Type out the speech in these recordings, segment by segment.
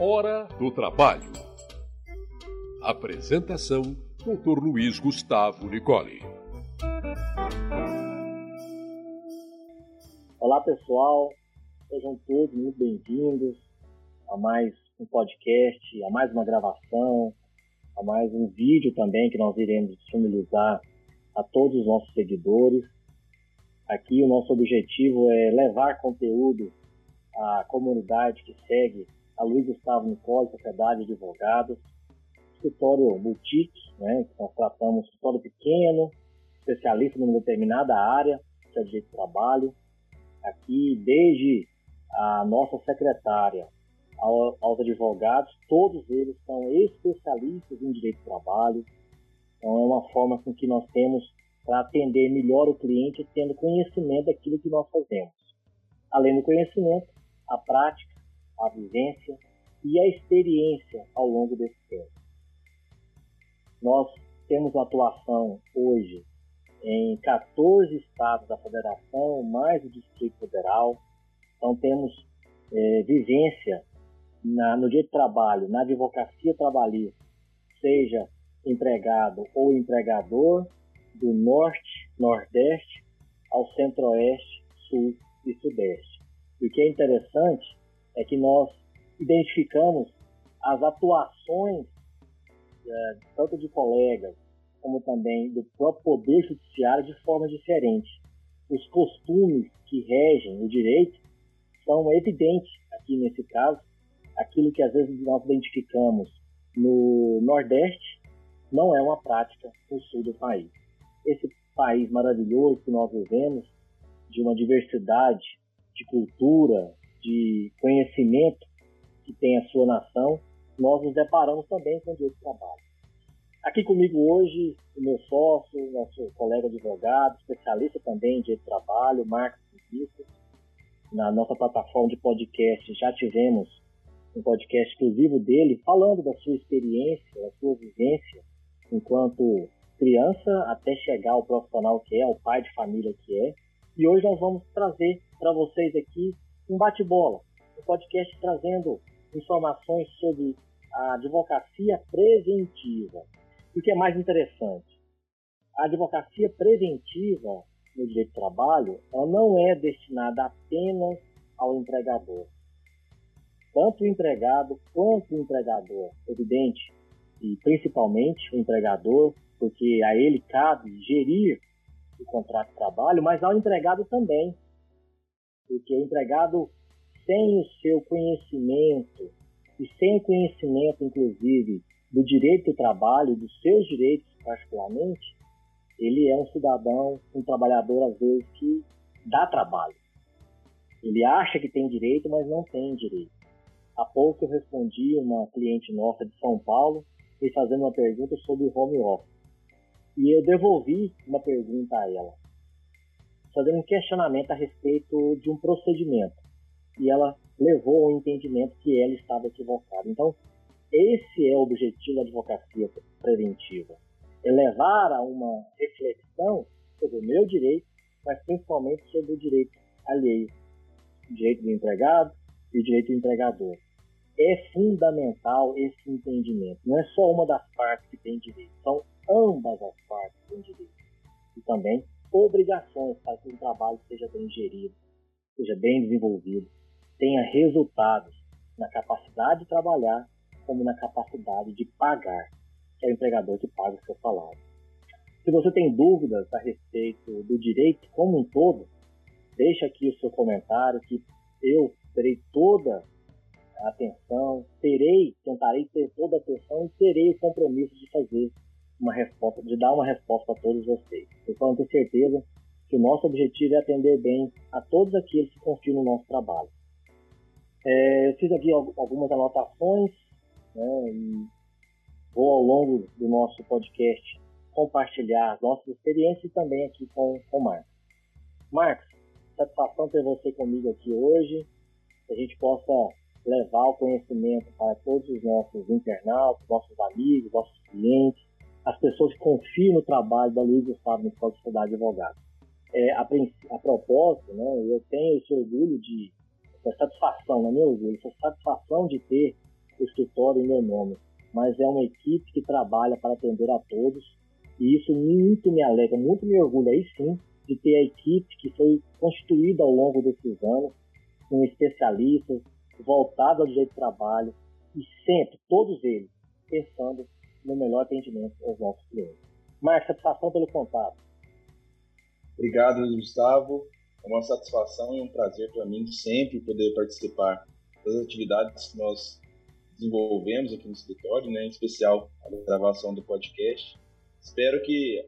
Hora do Trabalho. Apresentação: Dr. Luiz Gustavo Nicole. Olá, pessoal. Sejam todos muito bem-vindos a mais um podcast, a mais uma gravação, a mais um vídeo também que nós iremos disponibilizar a todos os nossos seguidores. Aqui o nosso objetivo é levar conteúdo à comunidade que segue a Luiz Gustavo Nicole, Sociedade de Advogados, escritório boutique, né, que nós tratamos escritório pequeno, especialista numa determinada área, que é direito do trabalho. Aqui, desde a nossa secretária aos advogados, todos eles são especialistas em direito do trabalho. Então, é uma forma com que nós temos para atender melhor o cliente, tendo conhecimento daquilo que nós fazemos. Além do conhecimento, a prática, a vivência e a experiência ao longo desse tempo. Nós temos atuação hoje em 14 estados da federação, mais o Distrito Federal. Então temos é, vivência na, no dia de trabalho, na advocacia trabalhista, seja empregado ou empregador, do norte, nordeste ao centro-oeste, sul e sudeste. E o que é interessante é que nós identificamos as atuações é, tanto de colegas como também do próprio poder judiciário de forma diferente. Os costumes que regem o direito são evidentes aqui nesse caso. Aquilo que às vezes nós identificamos no Nordeste não é uma prática no sul do país. Esse país maravilhoso que nós vivemos, de uma diversidade de cultura, de conhecimento que tem a sua nação, nós nos deparamos também com o direito do trabalho. Aqui comigo hoje, o meu sócio, nosso colega advogado, especialista também em direito do trabalho, Marcos Vinícius. Na nossa plataforma de podcast já tivemos um podcast exclusivo dele, falando da sua experiência, da sua vivência enquanto criança, até chegar ao profissional que é, ao pai de família que é. E hoje nós vamos trazer para vocês aqui um bate-bola, um podcast trazendo informações sobre a advocacia preventiva. O que é mais interessante? A advocacia preventiva no direito do trabalho, ela não é destinada apenas ao empregador. Tanto o empregado quanto o empregador, evidente, e principalmente o empregador, porque a ele cabe gerir o contrato de trabalho, mas ao empregado também. Porque o empregado, sem o seu conhecimento, e sem conhecimento, inclusive, do direito do trabalho, dos seus direitos particularmente, ele é um cidadão, um trabalhador, às vezes, que dá trabalho. Ele acha que tem direito, mas não tem direito. Há pouco eu respondi uma cliente nossa de São Paulo, me fazendo uma pergunta sobre o home office. E eu devolvi uma pergunta a ela, fazendo um questionamento a respeito de um procedimento. E ela levou ao entendimento que ela estava equivocada. Então, esse é o objetivo da advocacia preventiva. É levar a uma reflexão sobre o meu direito, mas principalmente sobre o direito alheio. O direito do empregado e o direito do empregador. É fundamental esse entendimento. Não é só uma das partes que tem direito, são ambas as partes que têm direito. E também obrigações para que o trabalho seja bem gerido, seja bem desenvolvido, tenha resultados na capacidade de trabalhar como na capacidade de pagar, que é o empregador que paga o seu salário. Se você tem dúvidas a respeito do direito como um todo, deixa aqui o seu comentário que eu terei toda a atenção, terei, tentarei ter toda a atenção e terei o compromisso de fazer uma resposta, de dar uma resposta a todos vocês. Eu posso ter certeza que o nosso objetivo é atender bem a todos aqueles que confiam no nosso trabalho. É, eu fiz aqui algumas anotações né, e vou ao longo do nosso podcast compartilhar as nossas experiências e também aqui com o Marcos. Marcos, satisfação ter você comigo aqui hoje, que a gente possa levar o conhecimento para todos os nossos internautas, nossos amigos, nossos clientes, as pessoas confiam no trabalho da Luiz Gustavo no Escola de Sociedade de Advogados. É, a, a propósito, né, eu tenho esse orgulho de essa satisfação, não é meu orgulho, essa satisfação de ter escritório em meu nome, mas é uma equipe que trabalha para atender a todos e isso muito me alegra, muito me orgulha aí sim de ter a equipe que foi constituída ao longo desses anos, com especialistas voltados ao direito do trabalho e sempre, todos eles, pensando no melhor atendimento aos nossos clientes. Marcos, satisfação pelo contato. Obrigado, Gustavo. É uma satisfação e um prazer para mim sempre poder participar das atividades que nós desenvolvemos aqui no escritório, né, em especial a gravação do podcast. Espero que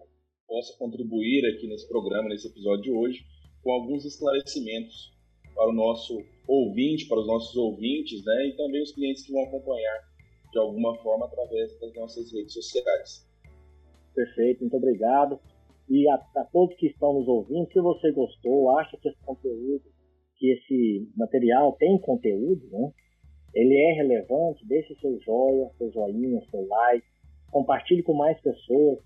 possa contribuir aqui nesse programa, nesse episódio de hoje, com alguns esclarecimentos para o nosso ouvinte, para os nossos ouvintes, né, e também os clientes que vão acompanhar de alguma forma através das nossas redes sociais. Perfeito, muito obrigado. E a, a todos que estão nos ouvindo, se você gostou, acha que esse conteúdo, que esse material tem conteúdo, né? Ele é relevante, deixe seu joia, seu joinha, seu like, compartilhe com mais pessoas.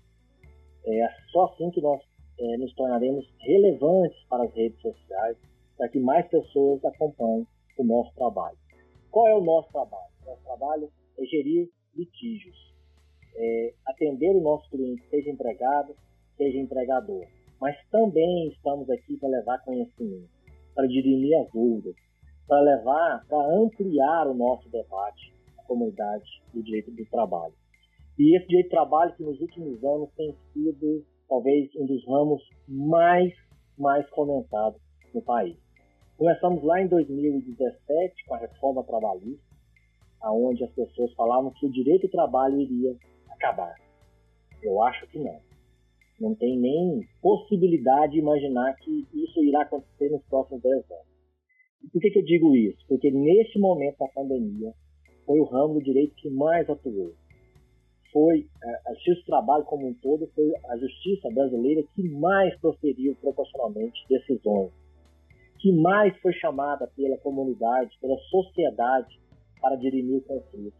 É só assim que nós é, nos tornaremos relevantes para as redes sociais, para que mais pessoas acompanhem o nosso trabalho. Qual é o nosso trabalho? Nosso trabalho é gerir litígios, é atender o nosso cliente, seja empregado, seja empregador. Mas também estamos aqui para levar conhecimento, para dirimir as dúvidas, para levar, para ampliar o nosso debate na comunidade do direito do trabalho. E esse direito do trabalho que nos últimos anos tem sido talvez um dos ramos mais, mais comentados no país. Começamos lá em 2017 com a reforma trabalhista, aonde as pessoas falavam que o direito do trabalho iria acabar. Eu acho que não. Não tem nem possibilidade de imaginar que isso irá acontecer nos próximos 10 anos. E por que, que eu digo isso? Porque neste momento da pandemia, foi o ramo do direito que mais atuou. Foi a Justiça do Trabalho como um todo, foi a justiça brasileira que mais proferiu proporcionalmente decisões, que mais foi chamada pela comunidade, pela sociedade para dirimir conflitos.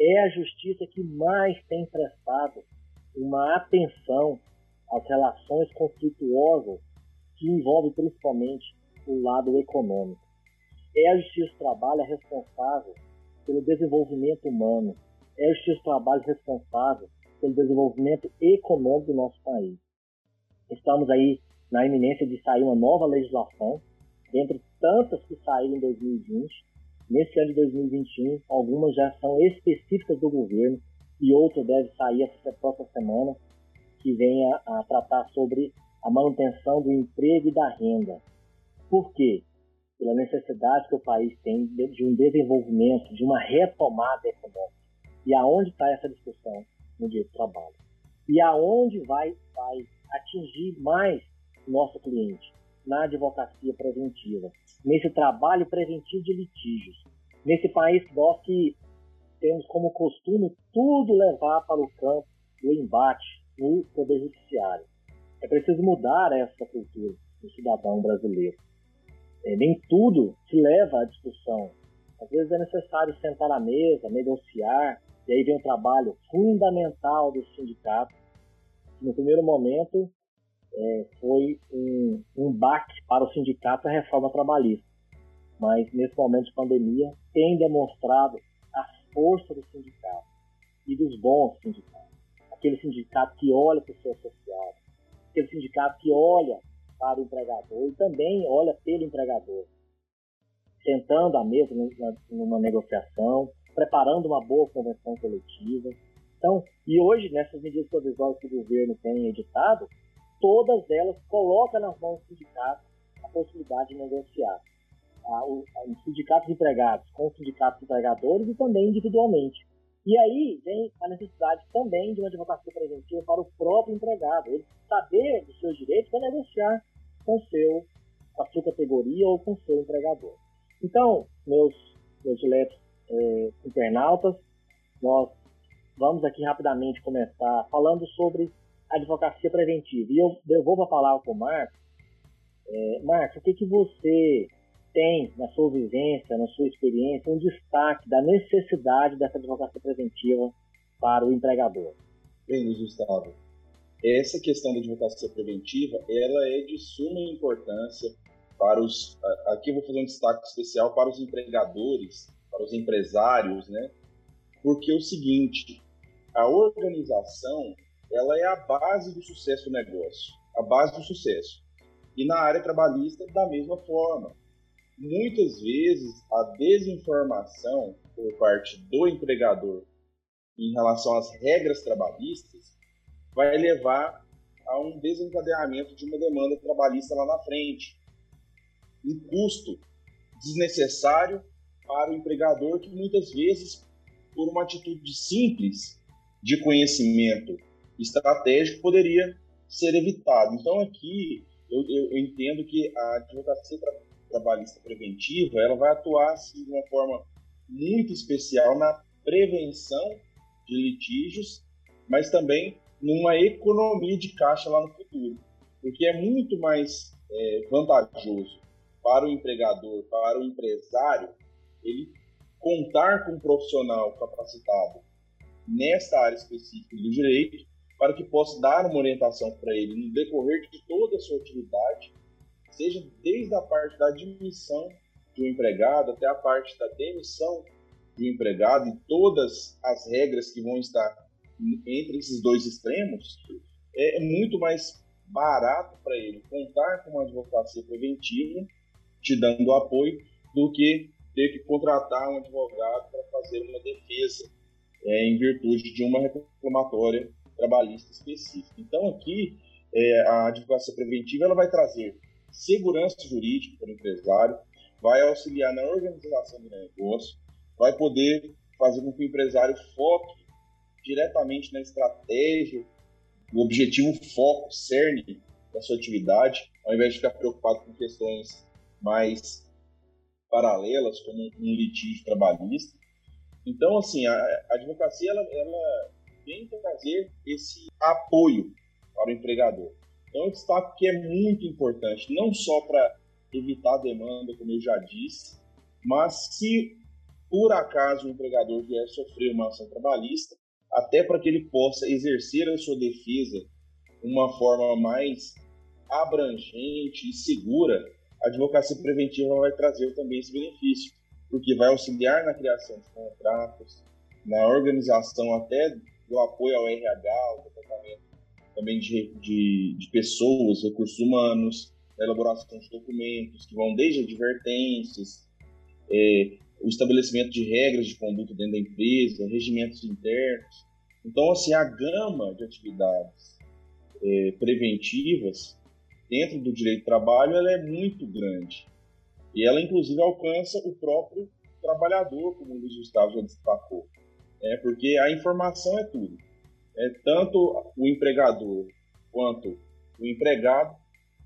É a justiça que mais tem prestado uma atenção às relações conflituosas que envolvem principalmente o lado econômico. É a Justiça do Trabalho responsável pelo desenvolvimento humano, é a Justiça do Trabalho responsável pelo desenvolvimento econômico do nosso país. Estamos aí na iminência de sair uma nova legislação, dentre tantas que saíram em 2020. Nesse ano de 2021, algumas já são específicas do governo e outra deve sair essa próxima semana, que venha a tratar sobre a manutenção do emprego e da renda. Por quê? Pela necessidade que o país tem de um desenvolvimento, de uma retomada econômica. E aonde está essa discussão no dia do trabalho? E aonde vai, vai atingir mais nosso cliente? Na advocacia preventiva, nesse trabalho preventivo de litígios. Nesse país nós que temos como costume tudo levar para o campo do embate no Poder Judiciário. É preciso mudar essa cultura do cidadão brasileiro. É, nem tudo se leva à discussão. Às vezes é necessário sentar à mesa, negociar, e aí vem o trabalho fundamental do sindicato. No primeiro momento, é, foi um, um baque para o sindicato a reforma trabalhista. Mas nesse momento de pandemia, tem demonstrado força do sindicato e dos bons sindicatos. Aquele sindicato que olha para o seu associado, aquele sindicato que olha para o empregador e também olha pelo empregador, sentando à mesa numa negociação, preparando uma boa convenção coletiva. Então, e hoje, nessas medidas provisórias que o governo tem editado, todas elas colocam nas mãos do sindicato a possibilidade de negociar a, o, os sindicatos empregados com os sindicatos empregadores e também individualmente. E aí vem a necessidade também de uma advocacia preventiva para o próprio empregado, ele saber dos seus direitos para negociar com, seu, a sua categoria ou com seu empregador. Então, meus, meus diletos é, internautas, nós vamos aqui rapidamente começar falando sobre advocacia preventiva. E eu devolvo a palavra para o Marcos. É, Marcos, o que, que você tem na sua vivência, na sua experiência, um destaque da necessidade dessa advocacia preventiva para o empregador? Bem, Gustavo, essa questão da advocacia preventiva, ela é de suma importância para os, aqui eu vou fazer um destaque especial para os empregadores, para os empresários, né, porque é o seguinte, a organização ela é a base do sucesso do negócio, a base do sucesso. E na área trabalhista, da mesma forma. Muitas vezes, a desinformação por parte do empregador em relação às regras trabalhistas vai levar a um desencadeamento de uma demanda trabalhista lá na frente. Um custo desnecessário para o empregador que muitas vezes, por uma atitude simples de conhecimento estratégico, poderia ser evitado. Então aqui eu, eu, entendo que a advocacia tra trabalhista preventiva ela vai atuar assim, de uma forma muito especial na prevenção de litígios, mas também numa economia de caixa lá no futuro, porque é muito mais é, vantajoso para o empregador, para o empresário, ele contar com um profissional capacitado nessa área específica do direito para que possa dar uma orientação para ele no decorrer de toda a sua atividade, seja desde a parte da admissão um empregado até a parte da demissão de um empregado e todas as regras que vão estar entre esses dois extremos, é muito mais barato para ele contar com uma advocacia preventiva, te dando apoio, do que ter que contratar um advogado para fazer uma defesa é, em virtude de uma reclamatória trabalhista específica. Então, aqui, é, a advocacia preventiva ela vai trazer segurança jurídica para o empresário, vai auxiliar na organização do negócio, vai poder fazer com que o empresário foque diretamente na estratégia, no objetivo foco, cerne da sua atividade, ao invés de ficar preocupado com questões mais paralelas, como um litígio trabalhista. Então, assim, a, a advocacia ela, ela vem trazer esse apoio para o empregador. Então, eu destaco que é muito importante, não só para evitar a demanda, como eu já disse, mas se por acaso o empregador vier sofrer uma ação trabalhista, até para que ele possa exercer a sua defesa de uma forma mais abrangente e segura, a advocacia preventiva vai trazer também esse benefício, porque vai auxiliar na criação de contratos, na organização até do apoio ao RH, ao departamento também de, de, de pessoas, recursos humanos, elaboração de documentos, que vão desde advertências, é, o estabelecimento de regras de conduta dentro da empresa, regimentos internos. Então, assim, a gama de atividades é, preventivas dentro do direito do trabalho ela é muito grande. E ela, inclusive, alcança o próprio trabalhador, como o Luiz Gustavo já destacou. É, porque a informação é tudo. É, tanto o empregador quanto o empregado,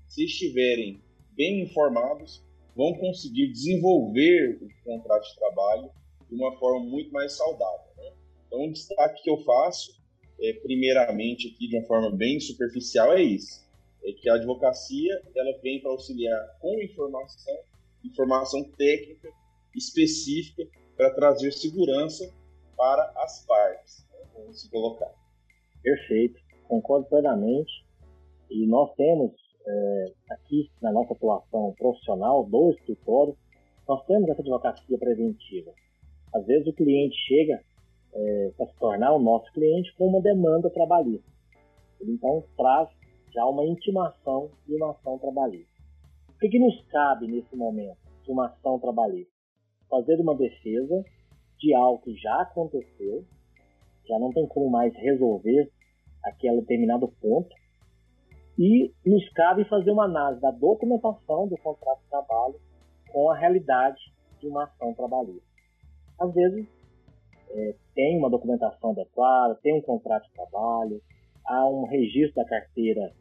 se estiverem bem informados, vão conseguir desenvolver o contrato de trabalho de uma forma muito mais saudável. Né? Então, o destaque que eu faço, é, primeiramente aqui de uma forma bem superficial, é isso: é que a advocacia ela vem para auxiliar com informação, informação técnica específica para trazer segurança para as partes, né? vamos se colocar. Perfeito, concordo plenamente. E nós temos é, aqui na nossa atuação profissional do escritório, nós temos essa advocacia preventiva. Às vezes o cliente chega é, para se tornar o nosso cliente com uma demanda trabalhista. Ele então traz já uma intimação de uma ação trabalhista. O que, que nos cabe nesse momento de uma ação trabalhista? Fazer uma defesa de algo que já aconteceu, já não tem como mais resolver aquele determinado ponto, e nos cabe fazer uma análise da documentação do contrato de trabalho com a realidade de uma ação trabalhista. Às vezes, é, tem uma documentação adequada, tem um contrato de trabalho, há um registro da carteira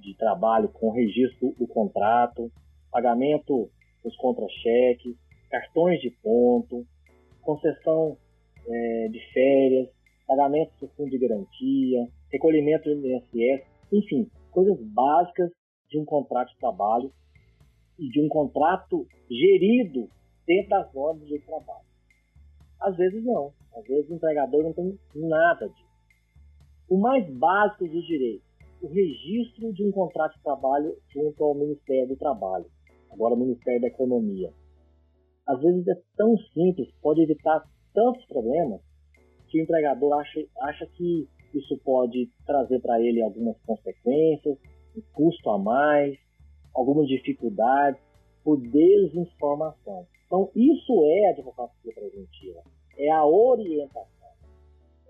de trabalho com registro do contrato, pagamento dos contra-cheques, cartões de ponto, concessão é, de férias, pagamento do fundo de garantia, recolhimento do INSS, enfim, coisas básicas de um contrato de trabalho e de um contrato gerido dentro das normas de trabalho. Às vezes não. Às vezes o empregador não tem nada disso. O mais básico dos direitos, o registro de um contrato de trabalho junto ao Ministério do Trabalho, agora o Ministério da Economia. Às vezes é tão simples, pode evitar tantos problemas. que o empregador acha, acha que isso pode trazer para ele algumas consequências, um custo a mais, algumas dificuldades por desinformação. Então, isso é a advocacia preventiva, é a orientação.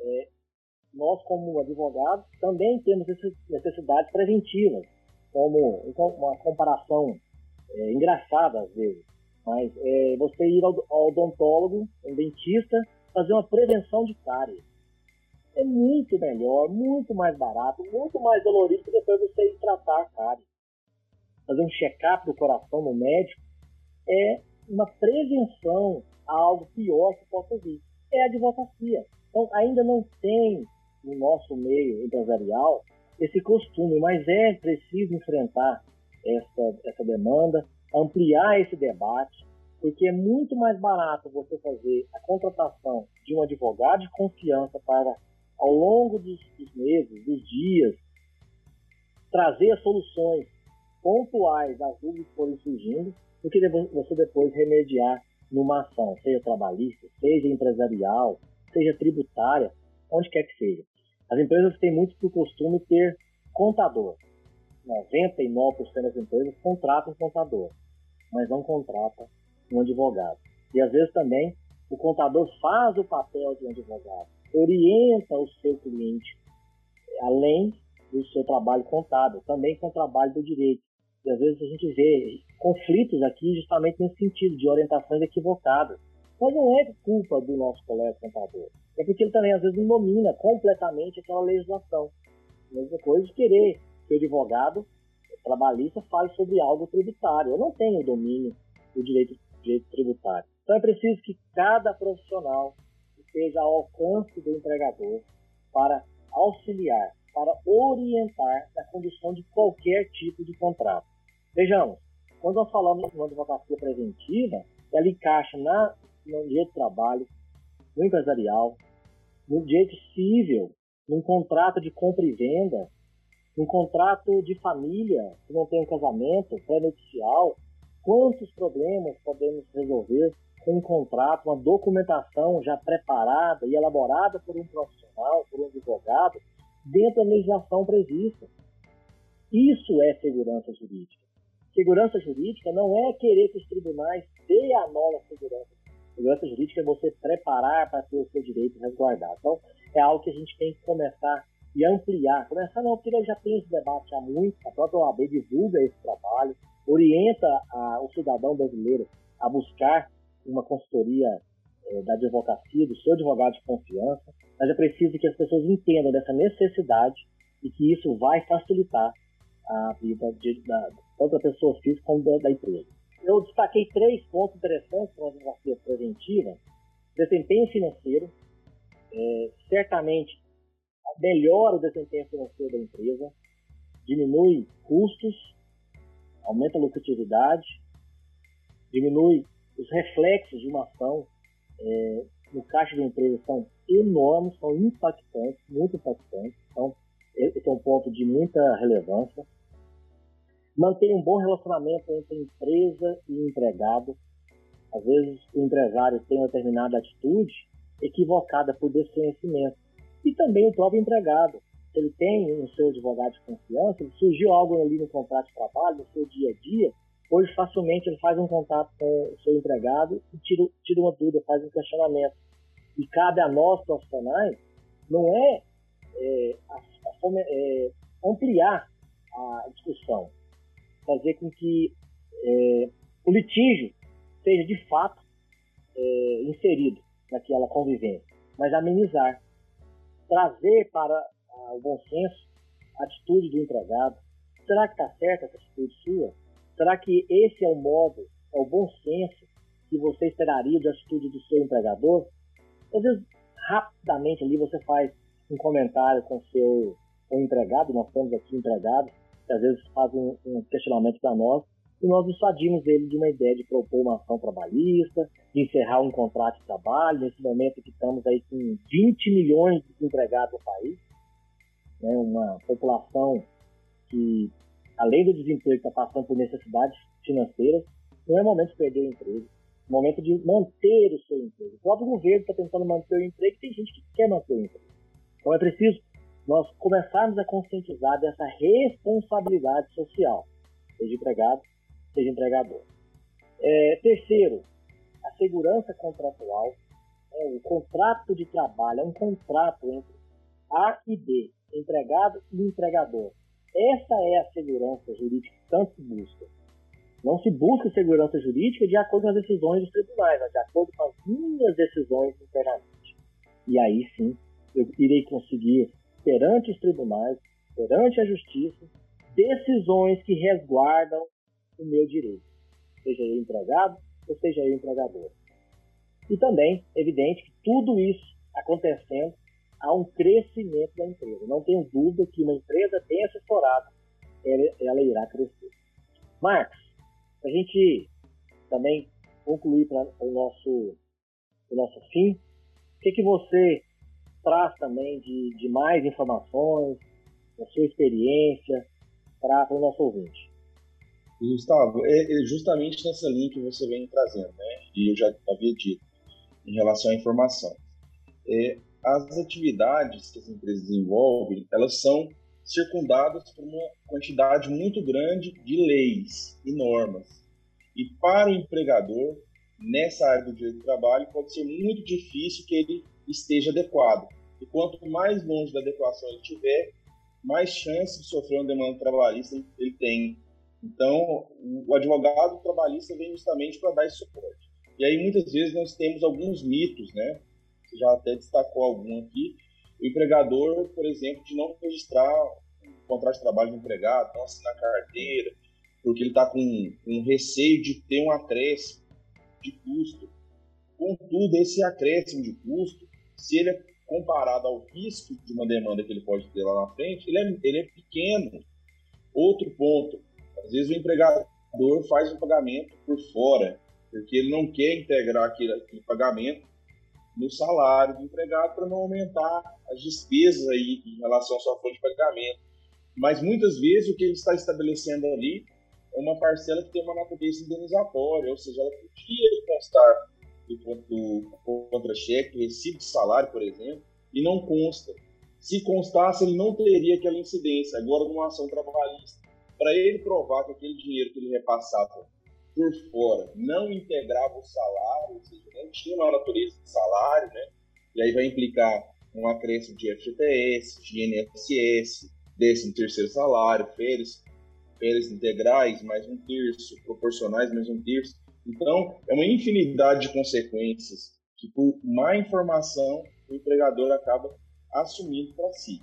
É, nós, como advogados, também temos necessidades preventivas, como uma comparação é, engraçada às vezes, mas é, você ir ao, ao odontólogo, um dentista, fazer uma prevenção de cárie. É muito melhor, muito mais barato, muito mais dolorido depois você ir tratar a cárie. Fazer um check-up do coração no médico é uma prevenção a algo pior que possa vir. É a advocacia. Então, ainda não tem no nosso meio empresarial esse costume, mas é preciso enfrentar essa, essa demanda, ampliar esse debate, porque é muito mais barato você fazer a contratação de um advogado de confiança para, ao longo dos, dos meses, dos dias, trazer soluções pontuais às dúvidas que forem surgindo, do que você depois remediar numa ação, seja trabalhista, seja empresarial, seja tributária, onde quer que seja. As empresas têm muito por costume ter contador. 99% das empresas contratam um contador, mas não contratam um advogado. E às vezes também o contador faz o papel de um advogado, orienta o seu cliente, além do seu trabalho contábil, também com o trabalho do direito. E às vezes a gente vê conflitos aqui justamente nesse sentido, de orientações equivocadas. Mas não é culpa do nosso colega contador. É porque ele também às vezes não domina completamente aquela legislação. A mesma coisa de querer que o advogado trabalhista fale sobre algo tributário. Eu não tenho domínio do direito, direito tributário. Então é preciso que cada profissional esteja ao alcance do empregador para auxiliar, para orientar na condução de qualquer tipo de contrato. Vejamos, quando nós falamos de uma advocacia preventiva, ela encaixa na, no direito do trabalho, no empresarial, no direito civil, num contrato de compra e venda, num contrato de família que não tem um casamento pré-nupcial, quantos problemas podemos resolver com um contrato, uma documentação já preparada e elaborada por um profissional, por um advogado, dentro da legislação prevista. Isso é segurança jurídica. Segurança jurídica não é querer que os tribunais deem a nova segurança. Segurança jurídica é você preparar para ter o seu direito resguardado. Então, é algo que a gente tem que começar e ampliar. Começar não, porque já tem esse debate há muito, a própria OAB divulga esse trabalho, orienta a, o cidadão brasileiro a buscar uma consultoria é, da advocacia, do seu advogado de confiança, mas é preciso que as pessoas entendam dessa necessidade e que isso vai facilitar a vida de, da, tanto da pessoa física como da, da empresa. Eu destaquei três pontos interessantes para a advocacia preventiva. Desempenho financeiro, é, certamente melhora o desempenho financeiro da empresa, diminui custos, aumenta a lucratividade, diminui os reflexos de uma ação é, no caixa da empresa são enormes, são impactantes, muito impactantes. Então, esse é um ponto de muita relevância. Mantém um bom relacionamento entre empresa e empregado. Às vezes, o empresário tem uma determinada atitude equivocada por desconhecimento. E também o próprio empregado. Se ele tem o seu advogado de confiança, ele surgiu algo ali no contrato de trabalho, no seu dia a dia, hoje facilmente ele faz um contato com o seu empregado e tira, tira uma dúvida, faz um questionamento. E cabe a nós, profissionais, não é, é, a, a, é ampliar a discussão, fazer com que é, o litígio seja de fato é, inserido naquela convivência, mas amenizar, trazer para ah, o bom senso a atitude do empregado. Será que está certa essa atitude sua? Será que esse é o modo, é o bom senso que você esperaria da atitude do seu empregador? Às vezes, rapidamente ali você faz um comentário com o seu com o empregado, nós temos aqui empregados, que às vezes fazem um, um questionamento para nós, e nós dissuadimos ele de uma ideia de propor uma ação trabalhista, de encerrar um contrato de trabalho, nesse momento que estamos aí com 20 milhões de empregados no país, né, uma população que, além do desemprego, está passando por necessidades financeiras, não é momento de perder o emprego. momento de manter o seu emprego. O próprio governo está tentando manter o emprego e tem gente que quer manter o emprego. Então é preciso nós começarmos a conscientizar dessa responsabilidade social, seja empregado, seja empregador. É, terceiro, a segurança contratual. É, o contrato de trabalho é um contrato entre A e B, empregado e empregador. Essa é a segurança jurídica que tanto se busca. Não se busca segurança jurídica de acordo com as decisões dos tribunais, mas de acordo com as minhas decisões internamente. E aí sim, eu irei conseguir, perante os tribunais, perante a justiça, decisões que resguardam o meu direito, seja eu empregado ou seja eu empregador. E também, evidente, que tudo isso acontecendo, há um crescimento da empresa. Não tenho dúvida que uma empresa bem assessorada, ela, ela irá crescer. Marcos, a gente também concluir para o nosso, o nosso fim, o que, que você traz também de, de mais informações, da sua experiência, para o nosso ouvinte? Gustavo, é, é, justamente nessa linha que você vem trazendo, né? E eu já havia dito em relação à informação. É, as atividades que as empresas desenvolvem, elas são circundadas por uma quantidade muito grande de leis e normas. E para o empregador, nessa área do direito do trabalho, pode ser muito difícil que ele esteja adequado. E quanto mais longe da adequação ele tiver, mais chance de sofrer uma demanda trabalhista ele tem. Então, o advogado trabalhista vem justamente para dar esse suporte. E aí, muitas vezes, nós temos alguns mitos, né? Você já até destacou algum aqui, o empregador, por exemplo, de não registrar o contrato de trabalho do empregado, não assinar carteira, porque ele está com, com receio de ter um acréscimo de custo. Contudo, esse acréscimo de custo, se ele é comparado ao risco de uma demanda que ele pode ter lá na frente, ele é, ele é pequeno. Outro ponto, às vezes o empregador faz um pagamento por fora, porque ele não quer integrar aquele, aquele pagamento no salário do empregado para não aumentar as despesas aí em relação à sua fonte de pagamento. Mas muitas vezes o que ele está estabelecendo ali é uma parcela que tem uma natureza indenizatória, ou seja, ela podia constar do, do contra-cheque, recibo de salário, por exemplo, e não consta. Se constasse, ele não teria aquela incidência. Agora, numa ação trabalhista, para ele provar que aquele dinheiro que ele repassava por fora não integrava o salário, ou seja, não tinha uma natureza de salário, né? E aí vai implicar um acréscimo de FGTS, de INSS, décimo terceiro salário, férias, férias integrais, mais um terço, proporcionais, mais um terço. Então, é uma infinidade de consequências que, por má informação, o empregador acaba assumindo para si.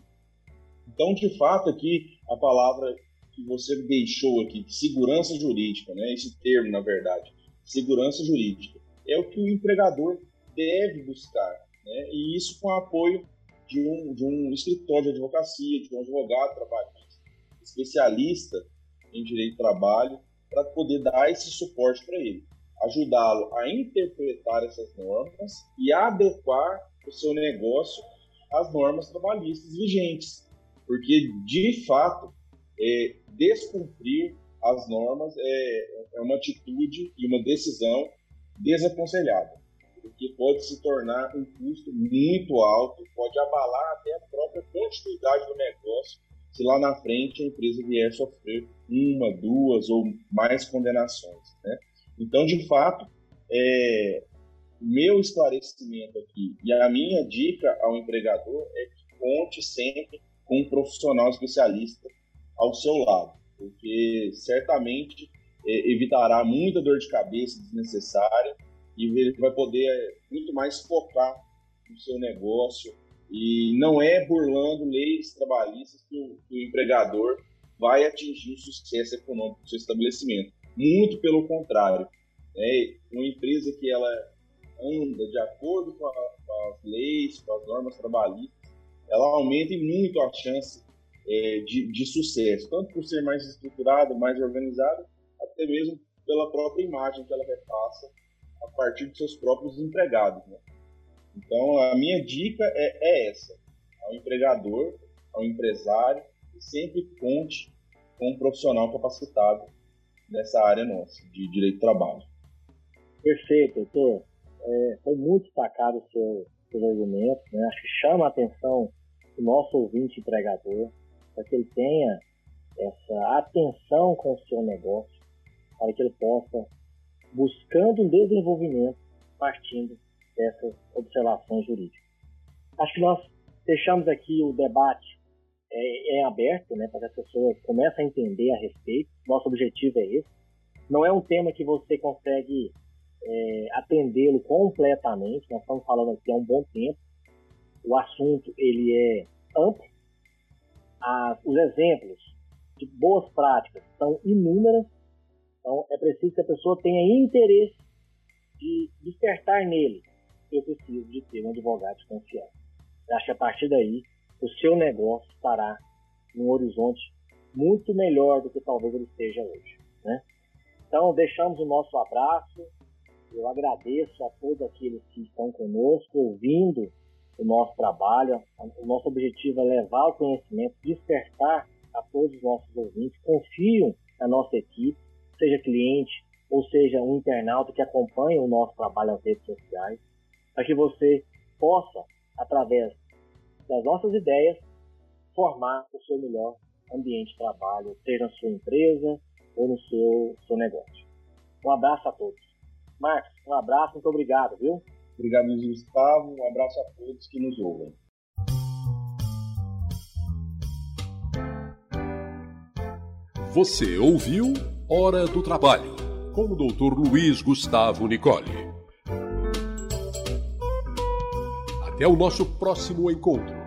Então, de fato, aqui a palavra que você deixou aqui, segurança jurídica, né? esse termo, na verdade, segurança jurídica, é o que o empregador deve buscar, né? e isso com o apoio de um, de um escritório de advocacia, de um advogado trabalhista, especialista em direito do trabalho, para poder dar esse suporte para ele, ajudá-lo a interpretar essas normas e adequar o seu negócio às normas trabalhistas vigentes, porque de fato é, descumprir as normas é, é uma atitude e uma decisão desaconselhada, porque pode se tornar um custo muito alto, pode abalar até a própria continuidade do negócio, se lá na frente a empresa vier sofrer uma, duas ou mais condenações. Né? Então, de fato, é, meu esclarecimento aqui e a minha dica ao empregador é que conte sempre com um profissional especialista ao seu lado, porque certamente é, evitará muita dor de cabeça desnecessária e ele vai poder é, muito mais focar no seu negócio e não é burlando leis trabalhistas que o, que o empregador vai atingir o sucesso econômico do seu estabelecimento. Muito pelo contrário. É uma empresa que ela anda de acordo com, a, com as leis, com as normas trabalhistas, ela aumenta muito a chance de, de, sucesso, tanto por ser mais estruturada, mais organizada, até mesmo pela própria imagem que ela repassa a partir dos seus próprios empregados. Né? Então, a minha dica é, é, essa: ao empregador, ao empresário, sempre conte com um profissional capacitado nessa área nossa, de direito do trabalho. Perfeito, doutor. É, foi muito destacado o seu, seus argumentos, né? Acho que chama a atenção do nosso ouvinte empregador para que ele tenha essa atenção com o seu negócio, para que ele possa, buscando um desenvolvimento, partindo dessas observações jurídicas. Acho que nós deixamos aqui o debate é, é aberto, né, para que as pessoas comecem a entender a respeito. Nosso objetivo é esse. Não é um tema que você consegue é, atendê-lo completamente. Nós estamos falando aqui há um bom tempo. O assunto ele é amplo. As, os exemplos de boas práticas são inúmeras. Então é preciso que a pessoa tenha interesse de despertar nele. Eu preciso de ter um advogado de confiança. Eu acho que a partir daí o seu negócio estará num horizonte muito melhor do que talvez ele esteja hoje. Né? Então, deixamos o nosso abraço. Eu agradeço a todos aqueles que estão conosco, ouvindo o nosso trabalho. O nosso objetivo é levar o conhecimento, despertar a todos os nossos ouvintes. Confiam na nossa equipe, seja cliente ou seja um internauta que acompanha o nosso trabalho nas redes sociais, para que você possa, através das nossas ideias, formar o seu melhor ambiente de trabalho, seja na sua empresa ou no seu, seu negócio. Um abraço a todos. Marcos, um abraço, muito obrigado, viu? Obrigado, Gustavo. Um abraço a todos que nos ouvem. Você ouviu Hora do Trabalho, com o Dr. Luiz Gustavo Nicole. Até o nosso próximo encontro.